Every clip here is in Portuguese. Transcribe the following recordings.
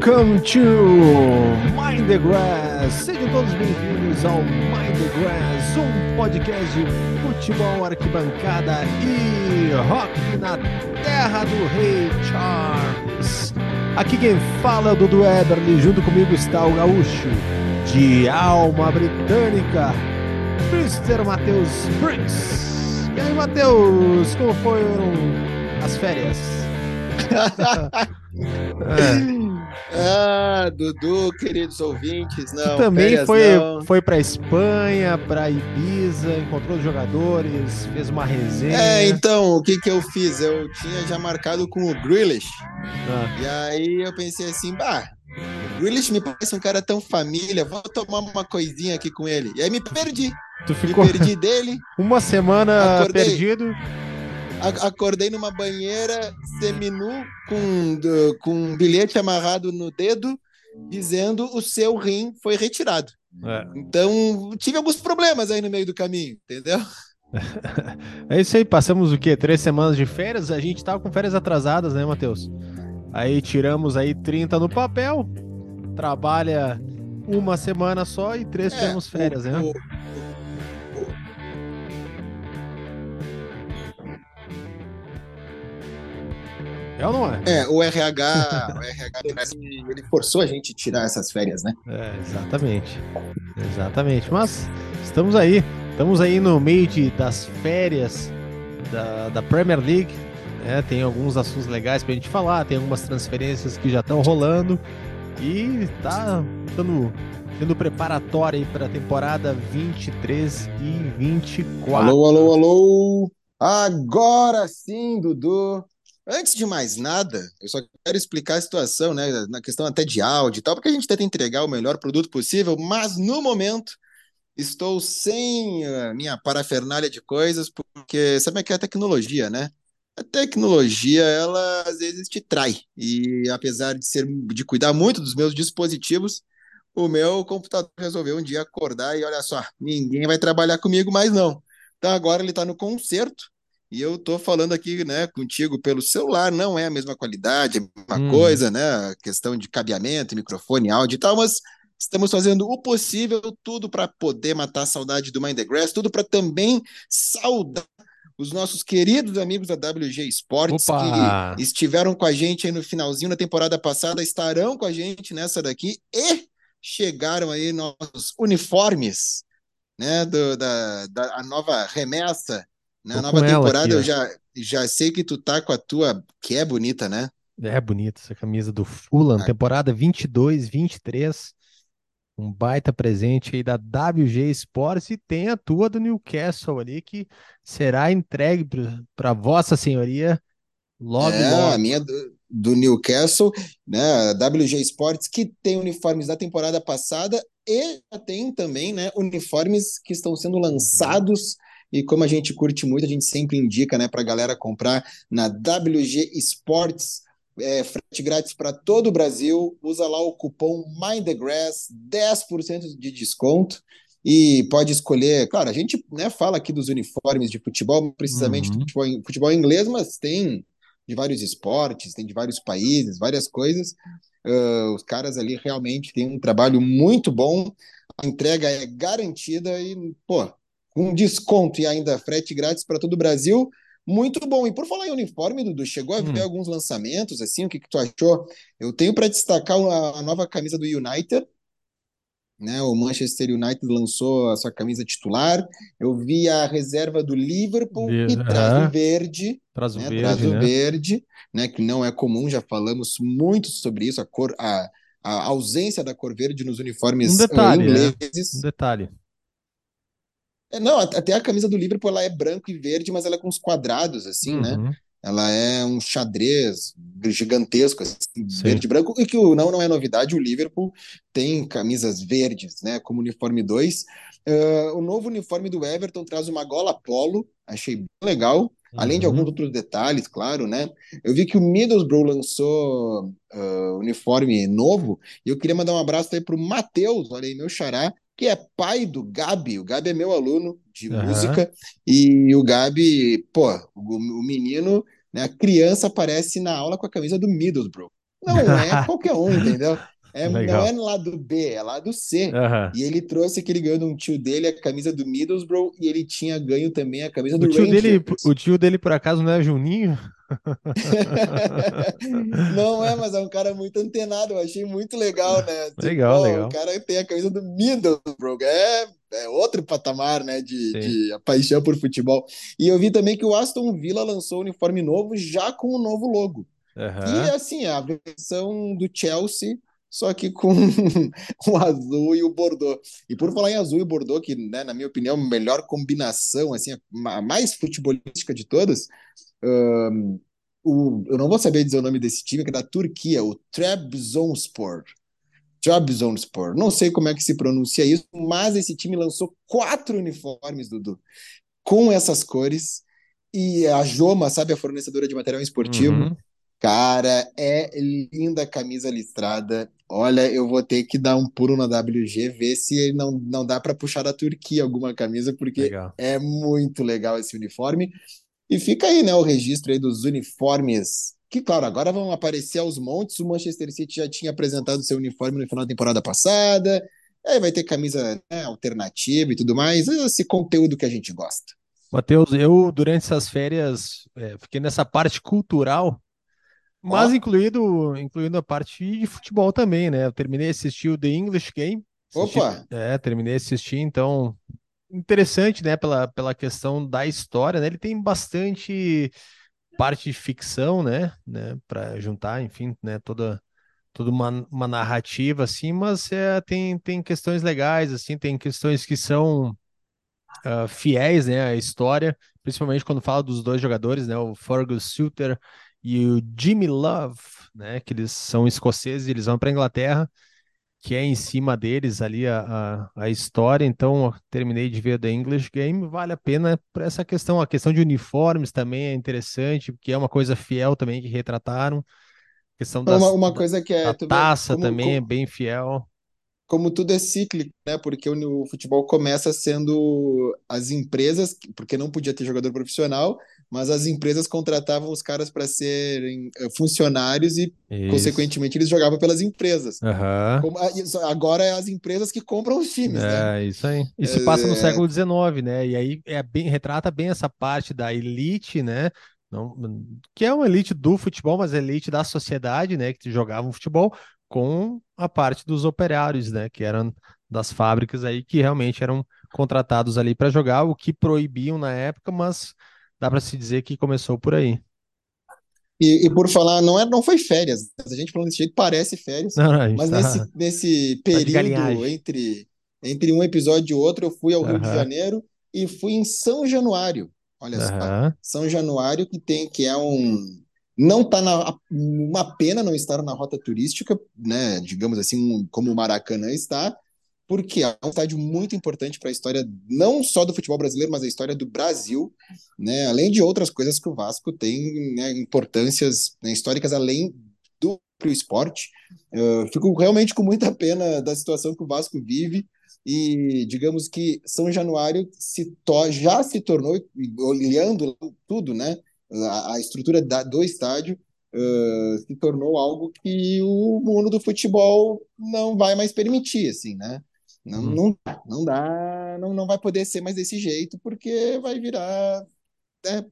Welcome to Mind the Grass. Sejam todos bem-vindos ao Mind the Grass, um podcast de futebol, arquibancada e rock na terra do Rei Charles. Aqui quem fala é o Dudu Eberly, junto comigo está o gaúcho de alma britânica, Mr. Matheus Briggs. E aí, Matheus, como foram as férias? Ah, Dudu, queridos ouvintes, não. Tu também férias foi, não. foi pra Espanha, pra Ibiza, encontrou os jogadores, fez uma resenha. É, então, o que que eu fiz? Eu tinha já marcado com o Grealish. Ah, E aí eu pensei assim, bah, o Grealish me parece um cara tão família, vou tomar uma coisinha aqui com ele. E aí me perdi, tu me ficou perdi dele, uma semana Acordei. perdido. A- acordei numa banheira seminu com, do- com um bilhete amarrado no dedo, dizendo o seu rim foi retirado. É. Então, tive alguns problemas aí no meio do caminho, entendeu? É isso aí, passamos o quê? Três semanas de férias? A gente tava com férias atrasadas, né, Matheus? Aí tiramos aí 30 no papel, trabalha uma semana só e três É, tiramos férias, né? o- É ou não é? É, o RH, o RH ele forçou a gente a tirar essas férias, né? É, exatamente. Exatamente. Mas estamos aí. Estamos aí no meio de, das férias da, da Premier League. né? Tem alguns assuntos legais pra gente falar. Tem algumas transferências que já estão rolando. E tá dando, tendo preparatório aí para a temporada 23 e 24. Alô, alô, alô! Agora sim, Dudu! Antes de mais nada, eu só quero explicar a situação, né? Na questão até de áudio e tal, porque a gente tenta entregar o melhor produto possível, mas no momento estou sem a minha parafernália de coisas, porque sabe que é a tecnologia, né? A tecnologia, ela às vezes te trai. E apesar de ser de cuidar muito dos meus dispositivos, o meu computador resolveu um dia acordar e olha só, ninguém vai trabalhar comigo mais não. Então agora ele está no concerto e eu tô falando aqui, né, contigo pelo celular, não é a mesma qualidade, a mesma Hum. coisa, né, a questão de cabeamento, microfone, áudio e tal, mas estamos fazendo o possível, tudo para poder matar a saudade do Mind the Grass, tudo para também saudar os nossos queridos amigos da WG Sports Opa! que estiveram com a gente aí no finalzinho da temporada passada, estarão com a gente nessa daqui e chegaram aí nossos uniformes, né, do, da, da a nova remessa, né, a Tô nova temporada, aqui, eu já, já sei que tu tá com a tua, que é bonita, né? É bonita essa camisa do Fulham, Ah. temporada 22, 23. Um baita presente aí da WG Sports e tem a tua do Newcastle ali que será entregue para Vossa Senhoria logo, é, logo. a minha do, do Newcastle, né, a WG Sports, que tem uniformes da temporada passada e tem também, né, uniformes que estão sendo lançados e como a gente curte muito, a gente sempre indica, né, para a galera comprar na WG Sports, é, frete grátis para todo o Brasil, usa lá o cupom MindTheGrass, 10% de desconto e pode escolher, claro, a gente né, fala aqui dos uniformes de futebol, precisamente Uhum. do futebol, futebol inglês, mas tem de vários esportes, tem de vários países, várias coisas. Uh, os caras ali realmente têm um trabalho muito bom, a entrega é garantida e, pô, com desconto e ainda frete grátis para todo o Brasil, muito bom. E por falar em uniforme, Dudu, chegou a ver Hum. alguns lançamentos, assim, o que, que tu achou? Eu tenho para destacar a, nova camisa do United, né? O Manchester United lançou a sua camisa titular. Eu vi a reserva do Liverpool, que traz o verde, Traz o né? verde, Traz o né? verde, né? Que não é comum, já falamos muito sobre isso, a cor, a, a ausência da cor verde nos uniformes Um detalhe, né? ingleses. Um detalhe. É, não, at- até a camisa do Liverpool ela é branco e verde, mas ela é com os quadrados, assim, né? Uhum. Ela é um xadrez gigantesco, assim, Sim. verde e branco, e que não, não é novidade, o Liverpool tem camisas verdes, né, como uniforme 2. Ah, o novo uniforme do Everton traz uma gola polo, achei bem legal, além de Uhum. alguns outros detalhes, claro, né? Eu vi que o Middlesbrough lançou ah, uniforme novo, e eu queria mandar um abraço aí pro Matheus, olha aí, meu xará, que é pai do Gabi. O Gabi é meu aluno de Aham. música, e o Gabi, pô, o, o menino, né, a criança aparece na aula com a camisa do Middlesbrough. Não é qualquer um, entendeu? É, não é lá do B, é lá do C. Uhum. E ele trouxe que ele ganhou de um tio dele a camisa do Middlesbrough e ele tinha ganho também a camisa do o tio Rangers. Dele, o tio dele, por acaso, não é Juninho? não é, mas é um cara muito antenado. Eu achei muito legal, né? Tipo, legal, legal. O cara tem a camisa do Middlesbrough. É, é outro patamar, né? De, de paixão por futebol. E eu vi também que o Aston Villa lançou um uniforme novo já com o um novo logo. Uhum. E assim, a versão do Chelsea só que com o azul e o Bordeaux. E por falar em azul e Bordeaux, que, né, na minha opinião, a melhor combinação, assim, a mais futebolística de todas, um, o, eu não vou saber dizer o nome desse time, que é da Turquia, o Trabzonspor. Trabzonspor. Não sei como é que se pronuncia isso, mas esse time lançou quatro uniformes, Dudu, com essas cores. E a Joma, sabe, a fornecedora de material esportivo, uhum. Cara, é linda a camisa listrada. Olha, eu vou ter que dar um pulo na WG, ver se não, não dá para puxar da Turquia alguma camisa, porque legal. é muito legal esse uniforme. E fica aí, né, o registro aí dos uniformes, que, claro, agora vão aparecer aos montes. O Manchester City já tinha apresentado seu uniforme no final da temporada passada. Aí vai ter camisa né, alternativa e tudo mais. Esse conteúdo que a gente gosta. Matheus, eu, durante essas férias, é, fiquei nessa parte cultural mas incluído, incluindo a parte de futebol também, né? Eu terminei de assistir o The English Game. Assisti, Opa! É, terminei de assistir, então interessante, né, pela, pela questão da história, né? Ele tem bastante parte de ficção, né, né, para juntar, enfim, né, toda toda uma, uma narrativa assim, mas é, tem tem questões legais assim, tem questões que são uh, fiéis, né, à história, principalmente quando fala dos dois jogadores, né, o Fergus Suter e o Jimmy Love, né, que eles são escoceses, eles vão para a Inglaterra, que é em cima deles ali a, a, a história. Então, terminei de ver The English Game, vale a pena para essa questão. A questão de uniformes também é interessante, porque é uma coisa fiel também que retrataram. A questão das, uma, uma coisa que é a taça como, também como, é bem fiel. Como tudo é cíclico, né? Porque o, o futebol começa sendo as empresas, porque não podia ter jogador profissional, mas as empresas contratavam os caras para serem eh, funcionários e, isso. consequentemente, eles jogavam pelas empresas. Uhum. Como, agora é as empresas que compram os times, é, né? É, isso aí. Isso é... passa no século XIX, né? E aí é bem, retrata bem essa parte da elite, né? Não, que é uma elite do futebol, mas elite da sociedade, né? Que jogavam futebol com a parte dos operários, né? Que eram das fábricas aí que realmente eram contratados ali para jogar, o que proibiam na época, mas dá para se dizer que começou por aí. E, e, por falar, não, é, não foi férias. A gente falando desse jeito parece férias, não, não, mas tá, nesse, nesse tá período entre, entre um episódio e outro, eu fui ao Rio de Janeiro e fui em São Januário. Olha só, São Januário que tem que é um não tá na uma pena não estar na rota turística, né? Digamos assim, um, como o Maracanã está, porque é um estádio muito importante para a história não só do futebol brasileiro, mas a história do Brasil, né? Além de outras coisas que o Vasco tem, né, importâncias né, históricas além do esporte. Eu fico realmente com muita pena da situação que o Vasco vive e digamos que São Januário se já se tornou, olhando tudo, né? A, a estrutura da, do estádio uh, se tornou algo que o mundo do futebol não vai mais permitir, assim, né? Não, hum. não, não dá, não, não vai poder ser mais desse jeito, porque vai virar. Né,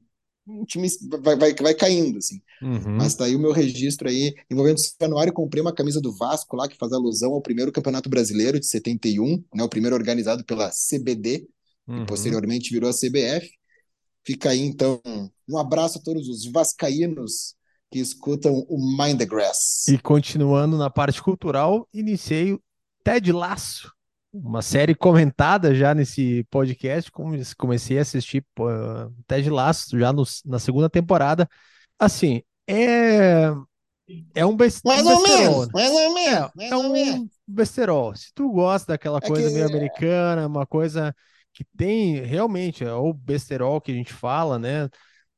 um time vai, vai, vai caindo, assim. Uhum. Mas tá aí o meu registro aí, envolvendo o Januário, comprei uma camisa do Vasco lá, que faz alusão ao primeiro Campeonato Brasileiro de 71, né, o primeiro organizado pela CBD, uhum. posteriormente virou a CBF. Fica aí, então, um abraço a todos os vascaínos que escutam o Mind the Grass. E continuando na parte cultural, iniciei o Ted Laço, uma série comentada já nesse podcast. Comecei a assistir uh, Ted Lasso já no, na segunda temporada. Assim, é. É um, best, mais um ou besterol. Menos, mais ou menos. É, é um menos. besterol. Se tu gosta daquela é coisa que... meio americana, uma coisa que tem realmente, é o besterol que a gente fala, né?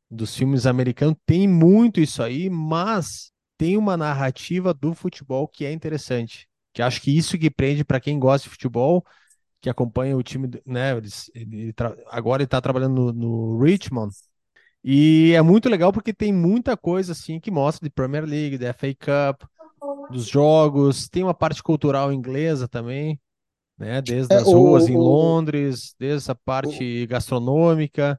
Dos filmes americanos, tem muito isso aí, mas tem uma narrativa do futebol que é interessante que acho que isso que prende para quem gosta de futebol, que acompanha o time, né? Ele, ele agora ele está trabalhando no, no, Richmond. E é muito legal porque tem muita coisa assim que mostra de Premier League, da FA Cup, dos jogos, tem uma parte cultural inglesa também, né? Desde é, as ruas o, em Londres, desde essa parte o, gastronômica.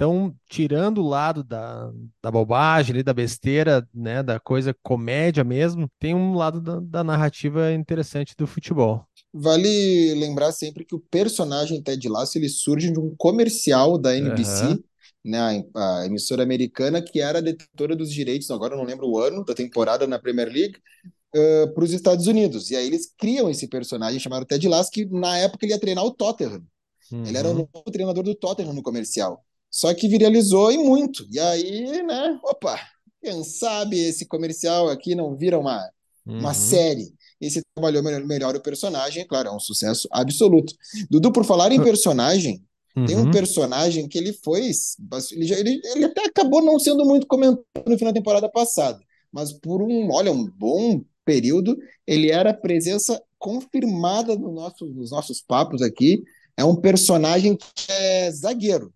Então, tirando o lado da, da bobagem, ali, da besteira, né, da coisa comédia mesmo, tem um lado da, da narrativa interessante do futebol. Vale lembrar sempre que o personagem Ted Lasso ele surge de um comercial da NBC, uhum. né, a, emissora americana, que era detentora dos direitos, agora eu não lembro o ano, da temporada na Premier League, uh, para os Estados Unidos. E aí eles criam esse personagem chamado Ted Lasso, que na época ele ia treinar o Tottenham. Uhum. Ele era o novo treinador do Tottenham no comercial. Só que viralizou e muito. E aí, né, opa, quem sabe esse comercial aqui não vira uma, uhum. uma série. E se trabalhou melhor, melhor, o personagem, claro, é um sucesso absoluto. Dudu, por falar em personagem, uhum. tem um uhum. personagem que ele foi. Ele, já, ele, ele até acabou não sendo muito comentado no final da temporada passada. Mas por um, olha, um bom período, ele era presença confirmada no nosso, nos nossos papos aqui. É um personagem que é zagueiro.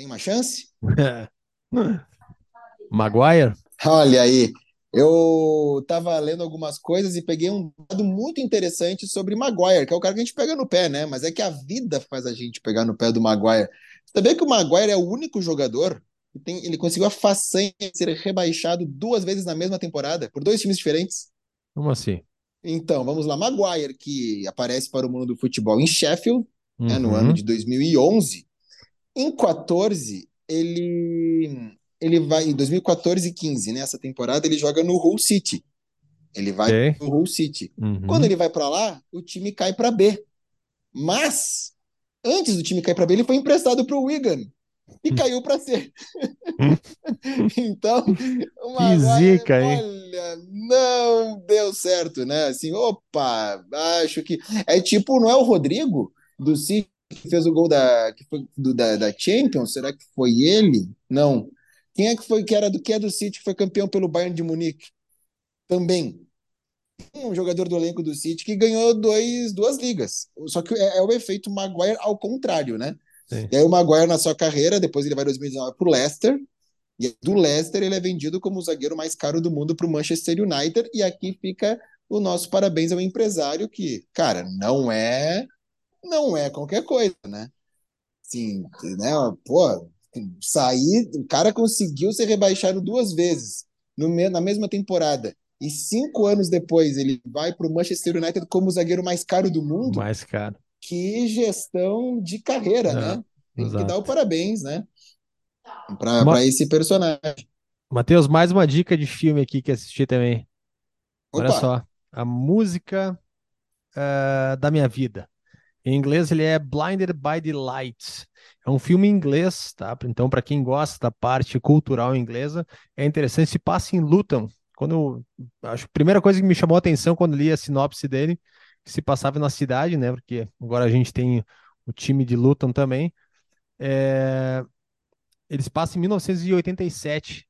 Tem uma chance? Maguire? Olha aí, eu estava lendo algumas coisas e peguei um dado muito interessante sobre Maguire, que é o cara que a gente pega no pé, né? Mas é que a vida faz a gente pegar no pé do Maguire. Você sabia que o Maguire é o único jogador que tem, ele conseguiu a façanha de ser rebaixado duas vezes na mesma temporada, por dois times diferentes? Como assim? Então, vamos lá. Maguire, que aparece para o mundo do futebol em Sheffield, uhum. né, no ano uhum. de 2011, em 14, ele ele vai em 2014 e 15, nessa né, temporada ele joga no Hull City. Ele vai okay. no Hull City. Uhum. Quando ele vai para lá, o time cai para B. Mas antes do time cair para B, ele foi emprestado para o Wigan e hum. caiu para C. então, uma que zica, olha, hein? não deu certo, né? Assim, opa, acho que é tipo, não é o Rodrigo do City que fez o gol da, que foi do, da, da Champions? Será que foi ele? Não. Quem é que foi que era do que é do City que foi campeão pelo Bayern de Munique? Também. Um jogador do elenco do City que ganhou dois, duas ligas. Só que é, é o efeito Maguire ao contrário, né? Sim. E aí o Maguire na sua carreira, depois ele vai em 2019 para o Leicester. E do Leicester ele é vendido como o zagueiro mais caro do mundo para o Manchester United. E aqui fica o nosso parabéns ao empresário que, cara, não é não é qualquer coisa, né? Sim, né? Pô, sair, o cara conseguiu ser rebaixado duas vezes no, na mesma temporada. E cinco anos depois ele vai para o Manchester United como o zagueiro mais caro do mundo. Mais caro. Que gestão de carreira, é, né? Tem exato. que dar o parabéns, né? Para esse personagem. Matheus, mais uma dica de filme aqui que assisti também. Opa. Olha só. A música uh, da minha vida. Em inglês ele é Blinded by the Light. É um filme inglês, tá? Então, para quem gosta da parte cultural inglesa, é interessante. Se passa em Luton. Quando acho a primeira coisa que me chamou a atenção quando li a sinopse dele, que se passava na cidade, né? Porque agora a gente tem o time de Luton também. É... Eles passam em 1987.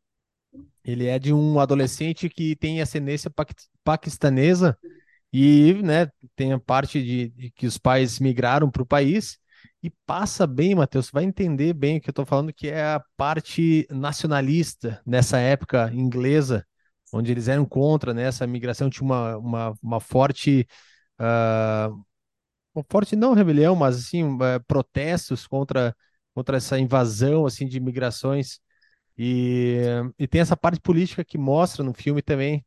Ele é de um adolescente que tem ascendência paquistanesa e né, tem a parte de, de que os pais migraram para o país e passa bem, Matheus, vai entender bem o que eu estou falando, que é a parte nacionalista nessa época inglesa, onde eles eram contra né, essa migração, tinha uma, uma, uma forte. Uh, uma forte não rebelião, mas assim, uh, protestos contra, contra essa invasão assim de imigrações. E, e tem essa parte política que mostra no filme também.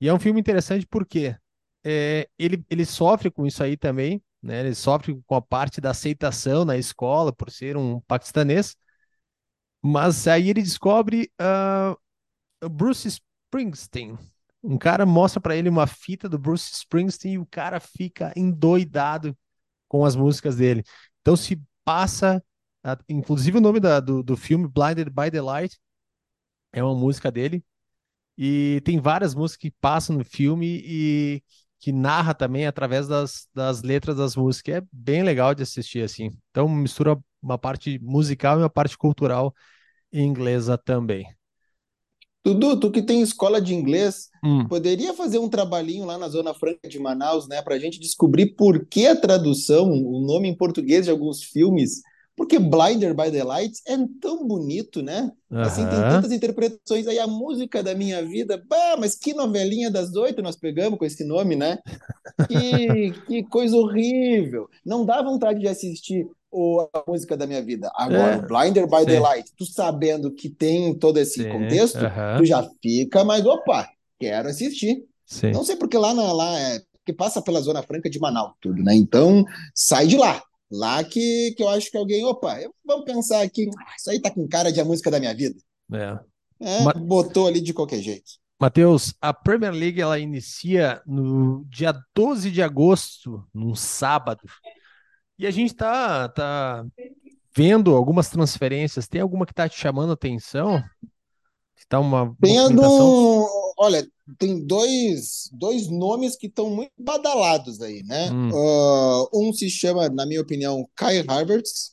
E é um filme interessante porque é, ele, ele sofre com isso aí também, né? Ele sofre com a parte da aceitação na escola por ser um paquistanês, mas aí ele descobre uh, Bruce Springsteen. Um cara mostra para ele uma fita do Bruce Springsteen e o cara fica endoidado com as músicas dele. Então se passa, uh, inclusive o nome da, do, do filme Blinded by the Light é uma música dele. E tem várias músicas que passam no filme e que narra também através das, das letras das músicas. É bem legal de assistir assim. Então mistura uma parte musical e uma parte cultural inglesa também. Dudu, tu que tem escola de inglês, hum. poderia fazer um trabalhinho lá na Zona Franca de Manaus, né, para a gente descobrir por que a tradução, o nome em português de alguns filmes Porque Blinder by the Lights é tão bonito, né? Assim, tem tantas interpretações aí. A música da minha vida, bah, mas que novelinha das oito nós pegamos com esse nome, né? Que, que coisa horrível. Não dá vontade de assistir o, a música da minha vida. Agora, é, Blinder by sim. the Light, tu sabendo que tem todo esse sim, contexto, tu já fica mais, opa, quero assistir. Sim. Não sei porque lá, na, lá é que passa pela Zona Franca de Manaus, tudo, né? Então, sai de lá. Lá que, que eu acho que alguém, opa, vamos pensar aqui, isso aí tá com cara de a música da minha vida. É. é botou ali de qualquer jeito. Matheus, a Premier League ela inicia no dia 12 de agosto, num sábado. E a gente tá, tá vendo algumas transferências. Tem alguma que tá te chamando a atenção? Tá uma Tendo, olha, tem dois, dois nomes que estão muito badalados aí, né? Hum. Uh, um se chama, na minha opinião, Kai Havertz,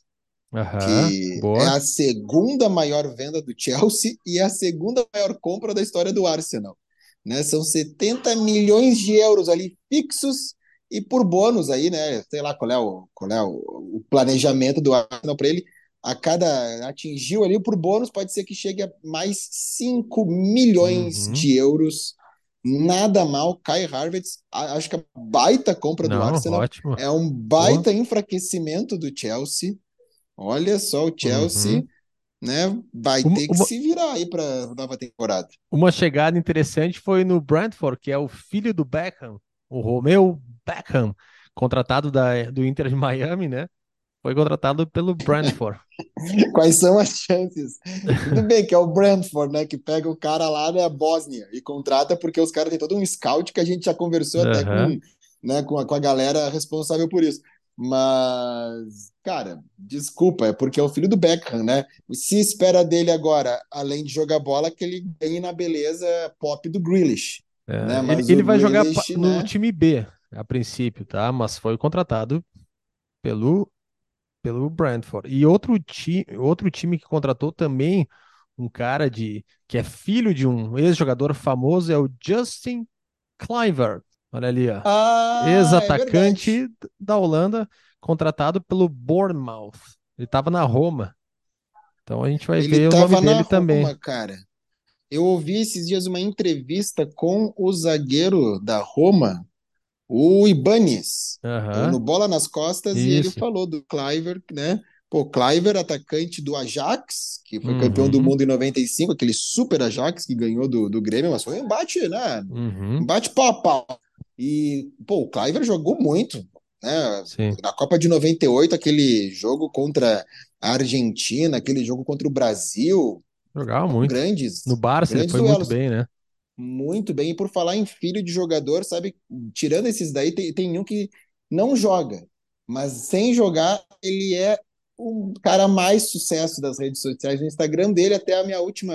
que boa. é a segunda maior venda do Chelsea e a segunda maior compra da história do Arsenal. Né? São 70 milhões de euros ali fixos e por bônus aí, né? Sei lá qual é o, qual é o, o planejamento do Arsenal para ele a cada atingiu ali por bônus, pode ser que chegue a mais 5 milhões uhum. de euros. Nada mal, Kai Harvard, acho que a baita compra Não, do Arsenal ótimo. é um baita enfraquecimento do Chelsea. Olha só o Chelsea, uhum. né? Vai uma, ter que uma... se virar aí para nova temporada. Uma chegada interessante foi no Brentford, que é o filho do Beckham, o Romeu Beckham, contratado da, do Inter de Miami, né? Foi contratado pelo Brentford. Quais são as chances? Tudo bem que é o Brentford, né? Que pega o cara lá da Bósnia e contrata porque os caras têm todo um scout que a gente já conversou uhum. até com, né, com, a, com a galera responsável por isso. Mas, cara, desculpa, é porque é o filho do Beckham, né? Se espera dele agora, além de jogar bola, que ele ganhe na beleza pop do Grealish. É, né? ele, ele vai jogar no né? time B, a princípio, tá? Mas foi contratado pelo pelo Brentford. E outro, ti, outro time que contratou também um cara de que é filho de um ex-jogador famoso é o Justin Kluivert. Olha ali, ó. Ah, Ex-atacante é da Holanda, contratado pelo Bournemouth. Ele estava na Roma. Então a gente vai Ele ver o nome dele Roma, também. cara. Eu ouvi esses dias uma entrevista com o zagueiro da Roma, o Ibanez, uhum. no Bola nas Costas, Isso. e ele falou do Cliver, né? Pô, Cliver, atacante do Ajax, que foi uhum. campeão do mundo em 95, aquele super Ajax que ganhou do, do Grêmio, mas foi um embate, né? Uhum. Embate pau a pau. E, pô, o Cliver jogou muito, né? Sim. Na Copa de 98, aquele jogo contra a Argentina, aquele jogo contra o Brasil. Jogava muito. Grandes. No Barça ele foi duelos. muito bem, né? Muito bem. E por falar em filho de jogador, sabe, tirando esses daí, tem, tem um que não joga, mas sem jogar, ele é o cara mais sucesso das redes sociais. No Instagram dele, até a minha última,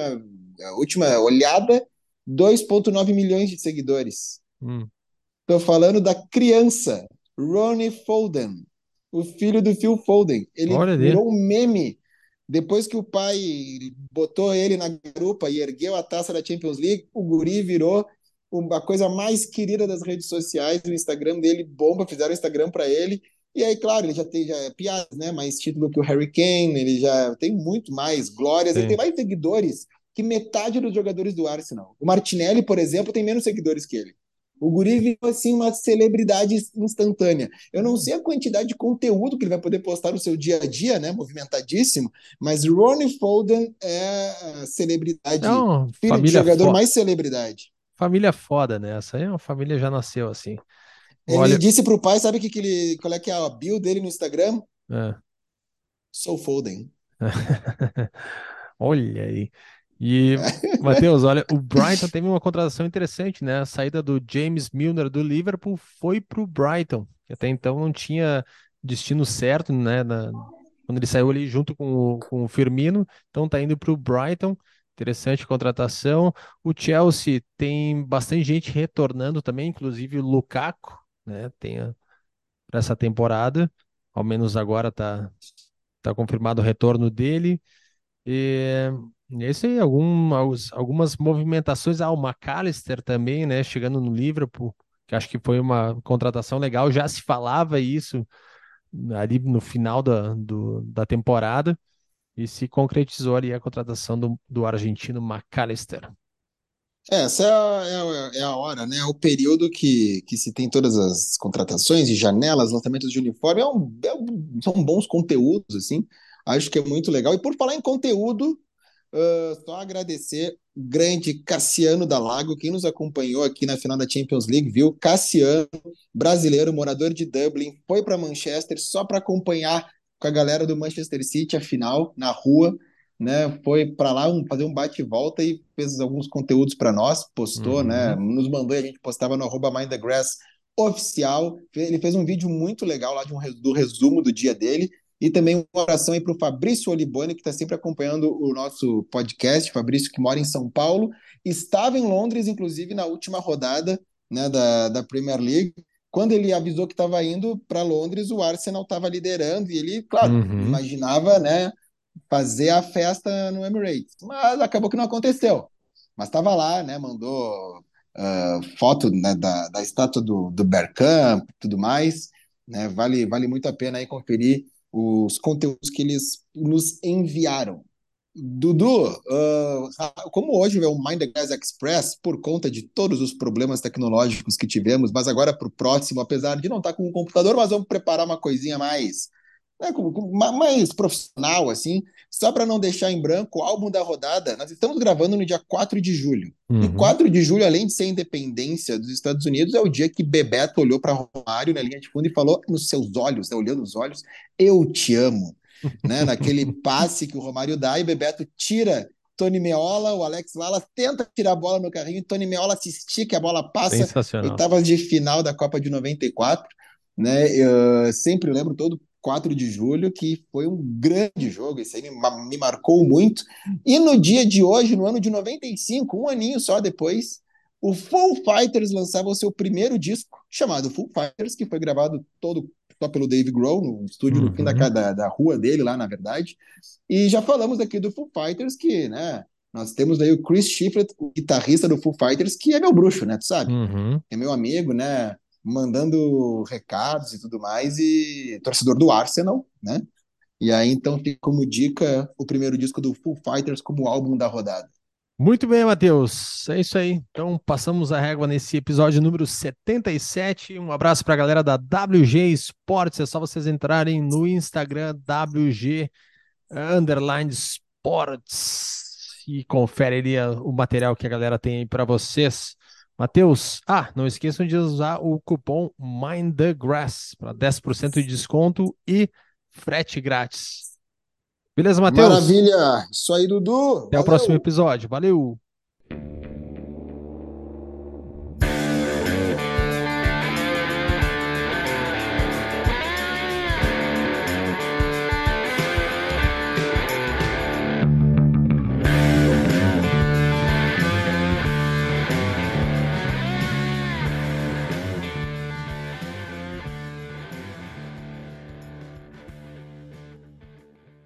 a última olhada, 2,9 milhões de seguidores. Hum. Tô falando da criança, Ronnie Foden, o filho do Phil Foden. Ele Olha virou um meme depois que o pai botou ele na garupa e ergueu a taça da Champions League, o guri virou a coisa mais querida das redes sociais. O Instagram dele bomba, fizeram o Instagram para ele. E aí, claro, ele já tem já é piadas, né? Mais título que o Harry Kane, ele já tem muito mais glórias, Sim. ele tem mais seguidores que metade dos jogadores do Arsenal. O Martinelli, por exemplo, tem menos seguidores que ele. O guri virou assim uma celebridade instantânea. Eu não sei a quantidade de conteúdo que ele vai poder postar no seu dia a dia, né? Movimentadíssimo, mas Ronnie Foden é a celebridade, não, filho de jogador foda. mais celebridade. Família foda, né? Essa aí é uma família já nasceu assim. Ele Olha... disse pro pai, sabe que, que ele, qual é que é a bio dele no Instagram? É. Sou Foden. Olha aí. E, Matheus, olha, o Brighton teve uma contratação interessante, né? A saída do James Milner do Liverpool foi para o Brighton, que até então não tinha destino certo, né? Na, quando ele saiu ali junto com o, com o Firmino, então tá indo para o Brighton. Interessante contratação. O Chelsea tem bastante gente retornando também, inclusive o Lukaku, né? Tem para essa temporada, ao menos agora tá, tá confirmado o retorno dele. E esse aí, algum, algumas movimentações. Ah, o McAllister também, né? Chegando no Liverpool, que acho que foi uma contratação legal. Já se falava isso ali no final da, do, da temporada e se concretizou ali a contratação do, do argentino McAllister. É, essa é a, é, a, é a, hora, né? É o período que, que se tem todas as contratações e janelas, lançamentos de uniforme. É um, é um, são bons conteúdos, assim. Acho que é muito legal. E por falar em conteúdo, uh, só agradecer o grande Cassiano da Lago, quem nos acompanhou aqui na final da Champions League, viu? Cassiano, brasileiro, morador de Dublin, foi para Manchester só para acompanhar com a galera do Manchester City a final na rua né? Foi para lá um, fazer um bate e volta e fez alguns conteúdos para nós, postou, né? uhum. né? Nos mandou e a gente postava no arroba Mind the Grass oficial. Ele fez um vídeo muito legal lá de um, do resumo do dia dele. E também uma oração aí para o Fabrício Olibone, que está sempre acompanhando o nosso podcast. Fabrício, que mora em São Paulo, estava em Londres, inclusive, na última rodada né, da, da Premier League. Quando ele avisou que estava indo para Londres, o Arsenal estava liderando e ele, claro, uhum. imaginava né, fazer a festa no Emirates. Mas acabou que não aconteceu. Mas estava lá, né? Mandou uh, foto né, da, da estátua do, do Bergkamp e tudo mais. Né? Vale, vale muito a pena aí conferir os conteúdos que eles nos enviaram. Dudu, uh, como hoje é o Mind the Gas Express, por conta de todos os problemas tecnológicos que tivemos, mas agora para o próximo, apesar de não estar tá com um computador, mas vamos preparar uma coisinha mais né, mais profissional, assim, só para não deixar em branco o álbum da rodada. Nós estamos gravando no dia 4 de julho. Uhum. E 4 de julho, além de ser a independência dos Estados Unidos, é o dia que Bebeto olhou para Romário na linha de fundo e falou nos seus olhos, né, olhando nos olhos, eu te amo. né, naquele passe que o Romário dá e Bebeto tira Tony Meola, o Alex Lala tenta tirar a bola no carrinho, e Tony Meola se estica, a bola passa. Oitavas de final da Copa de 94. Né? Eu sempre lembro todo 4 de julho, que foi um grande jogo, isso aí me, me, marcou muito. E no dia de hoje, no ano de 95, um aninho só depois, o Foo Fighters lançava o seu primeiro disco, chamado Foo Fighters, que foi gravado todo só pelo Dave Grohl, no estúdio uhum. no fim da, uhum. da, da rua dele, lá na verdade. E já falamos aqui do Foo Fighters, que, né, nós temos aí o Chris Shiflett, o guitarrista do Foo Fighters, que é meu bruxo, né, tu sabe? Uhum. É meu amigo, né? Mandando recados e tudo mais, e torcedor do Arsenal, né? E aí então fica como dica o primeiro disco do Foo Fighters como álbum da rodada. Muito bem, Matheus. É isso aí. Então passamos a régua nesse episódio número 77. Um abraço para a galera da WG Sports. É só vocês entrarem no Instagram WG Underline Sports e confere ali o material que a galera tem aí para vocês. Matheus, ah, não esqueçam de usar o cupom MindTheGrass para 10% de desconto e frete grátis. Beleza, Matheus? Maravilha! Isso aí, Dudu! Até Valeu. o próximo episódio. Valeu!